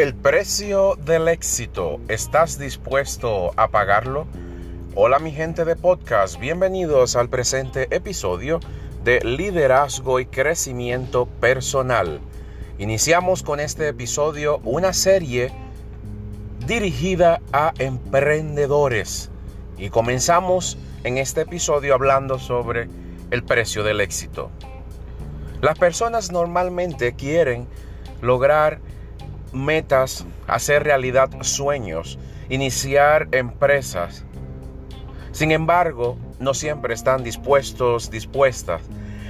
El precio del éxito, ¿estás dispuesto a pagarlo? Hola mi gente de podcast, bienvenidos al presente episodio de Liderazgo y Crecimiento Personal. Iniciamos con este episodio una serie dirigida a emprendedores y comenzamos en este episodio hablando sobre el precio del éxito. Las personas normalmente quieren lograr metas, hacer realidad sueños, iniciar empresas. Sin embargo, no siempre están dispuestos, dispuestas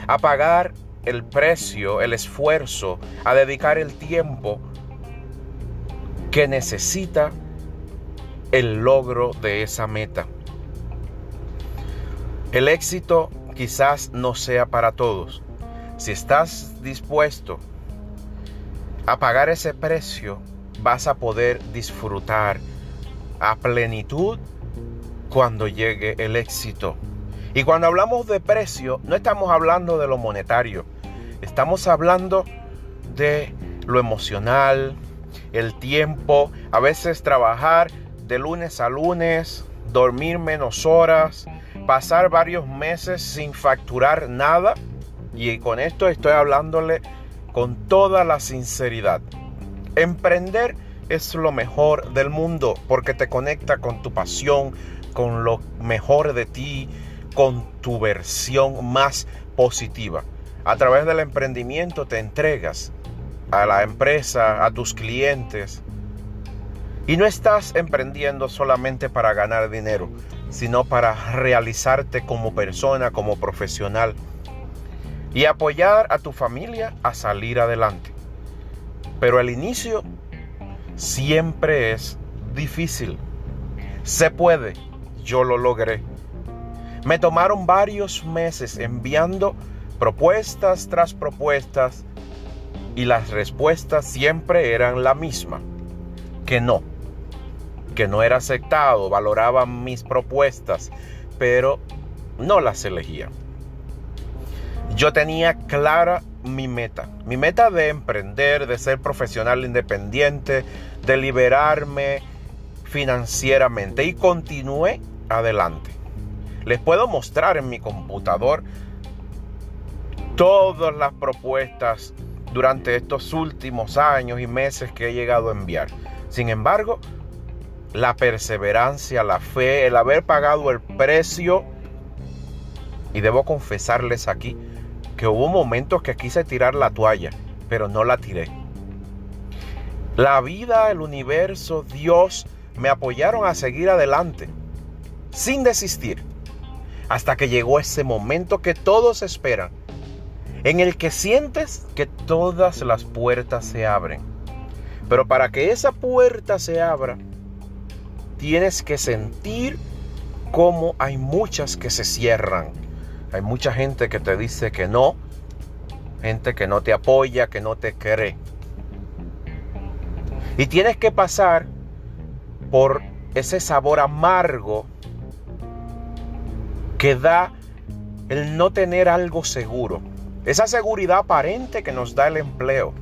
a pagar el precio, el esfuerzo, a dedicar el tiempo que necesita el logro de esa meta. El éxito quizás no sea para todos. Si estás dispuesto a pagar ese precio, vas a poder disfrutar a plenitud cuando llegue el éxito. Y cuando hablamos de precio, no estamos hablando de lo monetario, estamos hablando de lo emocional, el tiempo, a veces trabajar de lunes a lunes, dormir menos horas, pasar varios meses sin facturar nada. Y con esto estoy hablándole con toda la sinceridad. Emprender es lo mejor del mundo porque te conecta con tu pasión, con lo mejor de ti, con tu versión más positiva. A través del emprendimiento te entregas a la empresa, a tus clientes. Y no estás emprendiendo solamente para ganar dinero, sino para realizarte como persona, como profesional y apoyar a tu familia a salir adelante. Pero el inicio siempre es difícil. Se puede, yo lo logré. Me tomaron varios meses enviando propuestas tras propuestas y las respuestas siempre eran la misma, que no, que no era aceptado, valoraban mis propuestas, pero no las elegía yo tenía clara mi meta. Mi meta de emprender, de ser profesional independiente, de liberarme financieramente y continué adelante. Les puedo mostrar en mi computador todas las propuestas durante estos últimos años y meses que he llegado a enviar. Sin embargo, la perseverancia, la fe, el haber pagado el precio, y debo confesarles aquí, que hubo momentos que quise tirar la toalla, pero no la tiré. La vida, el universo, Dios me apoyaron a seguir adelante, sin desistir, hasta que llegó ese momento que todos esperan, en el que sientes que todas las puertas se abren. Pero para que esa puerta se abra, tienes que sentir como hay muchas que se cierran hay mucha gente que te dice que no, gente que no te apoya, que no te cree. Y tienes que pasar por ese sabor amargo que da el no tener algo seguro. Esa seguridad aparente que nos da el empleo.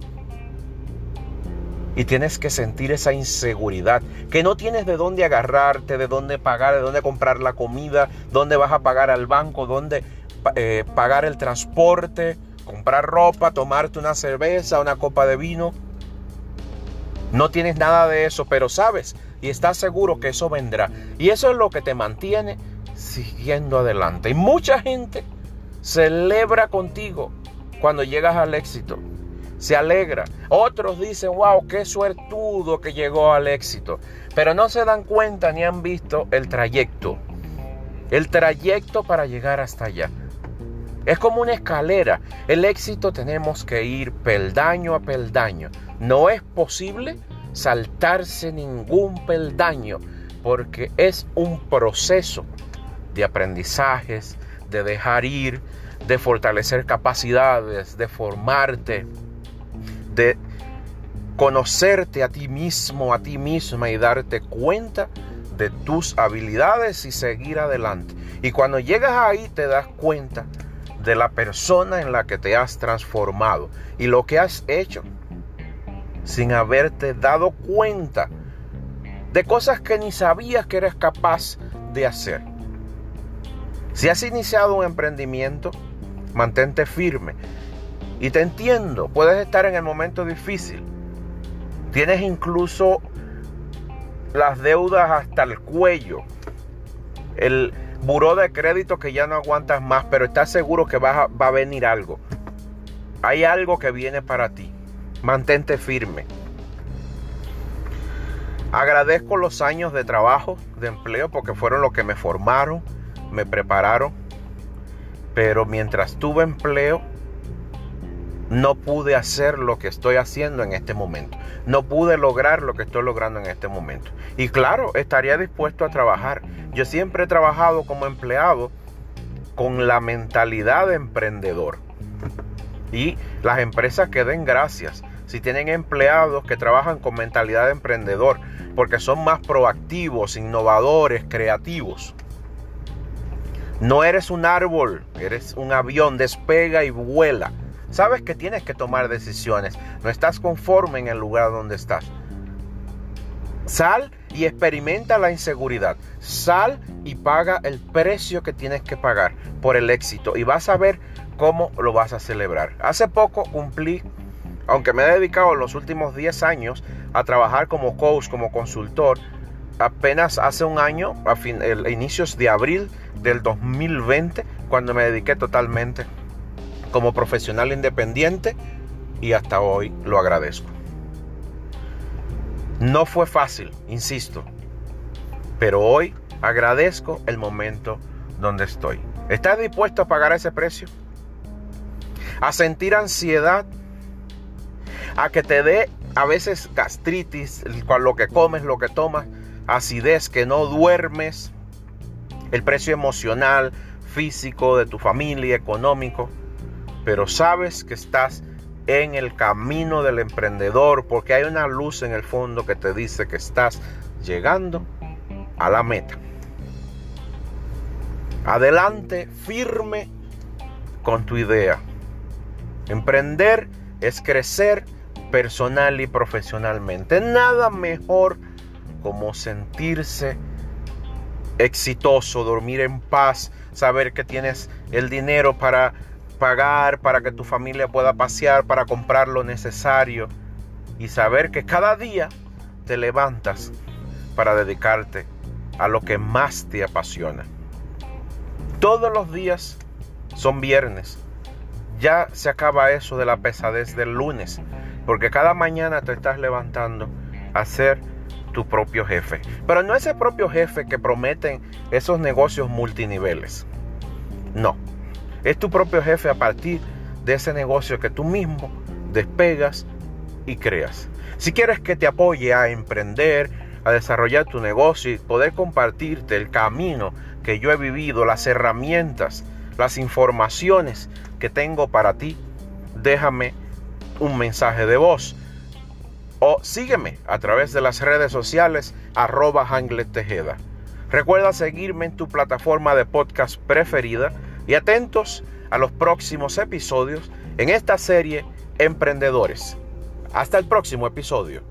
Y tienes que sentir esa inseguridad, que no tienes de dónde agarrarte, de dónde pagar, de dónde comprar la comida, dónde vas a pagar al banco, dónde eh, pagar el transporte, comprar ropa, tomarte una cerveza, una copa de vino. No tienes nada de eso, pero sabes y estás seguro que eso vendrá. Y eso es lo que te mantiene siguiendo adelante. Y mucha gente celebra contigo cuando llegas al éxito. Se alegra. Otros dicen, wow, qué suertudo que llegó al éxito. Pero no se dan cuenta ni han visto el trayecto. El trayecto para llegar hasta allá. Es como una escalera. El éxito tenemos que ir peldaño a peldaño. No es posible saltarse ningún peldaño porque es un proceso de aprendizajes, de dejar ir, de fortalecer capacidades, de formarte, de conocerte a ti mismo, a ti misma y darte cuenta de tus habilidades y seguir adelante. Y cuando llegas ahí te das cuenta de la persona en la que te has transformado y lo que has hecho sin haberte dado cuenta de cosas que ni sabías que eres capaz de hacer. Si has iniciado un emprendimiento, mantente firme. Y te entiendo, puedes estar en el momento difícil. Tienes incluso las deudas hasta el cuello. El buró de crédito que ya no aguantas más, pero estás seguro que va a, venir algo. Hay algo que viene para ti. Mantente firme. Agradezco los años de trabajo, de empleo, porque fueron los que me formaron, me prepararon. Pero mientras tuve empleo, no pude hacer lo que estoy haciendo en este momento. No pude lograr lo que estoy logrando en este momento. Y claro, estaría dispuesto a trabajar. Yo siempre he trabajado como empleado con la mentalidad de emprendedor. Y las empresas que den gracias si tienen empleados que trabajan con mentalidad de emprendedor, porque son más proactivos, innovadores, creativos. No eres un árbol, eres un avión, despega y vuela. Sabes que tienes que tomar decisiones. No estás conforme en el lugar donde estás. Sal y experimenta la inseguridad. Sal y paga el precio que tienes que pagar por el éxito. Y vas a ver cómo lo vas a celebrar. Hace poco cumplí, aunque me he dedicado los últimos 10 años a trabajar como coach, como consultor, apenas hace un año, a, fin, a inicios de abril del 2020, cuando me dediqué totalmente como profesional independiente y hasta hoy lo agradezco. No fue fácil, insisto, pero hoy agradezco el momento donde estoy. ¿Estás dispuesto a pagar ese precio? A sentir ansiedad, a que te dé a veces gastritis, lo que comes, lo que tomas, acidez, que no duermes, el precio emocional, físico de tu familia, económico pero sabes que estás en el camino del emprendedor porque hay una luz en el fondo que te dice que estás llegando a la meta. Adelante, firme con tu idea. Emprender es crecer personal y profesionalmente. Nada mejor como sentirse exitoso, dormir en paz, saber que tienes el dinero para pagar para que tu familia pueda pasear, para comprar lo necesario y saber que cada día te levantas para dedicarte a lo que más te apasiona. Todos los días son viernes. Ya se acaba eso de la pesadez del lunes, porque cada mañana te estás levantando a ser tu propio jefe. Pero no ese propio jefe que prometen esos negocios multiniveles. No, es tu propio jefe a partir de ese negocio que tú mismo despegas y creas. Si quieres que te apoye a emprender, a desarrollar tu negocio y poder compartirte el camino que yo he vivido, las herramientas, las informaciones que tengo para ti, déjame un mensaje de voz o sígueme a través de las redes sociales arroba Tejeda. Recuerda seguirme en tu plataforma de podcast preferida y atentos a los próximos episodios en esta serie Emprendedores. Hasta el próximo episodio.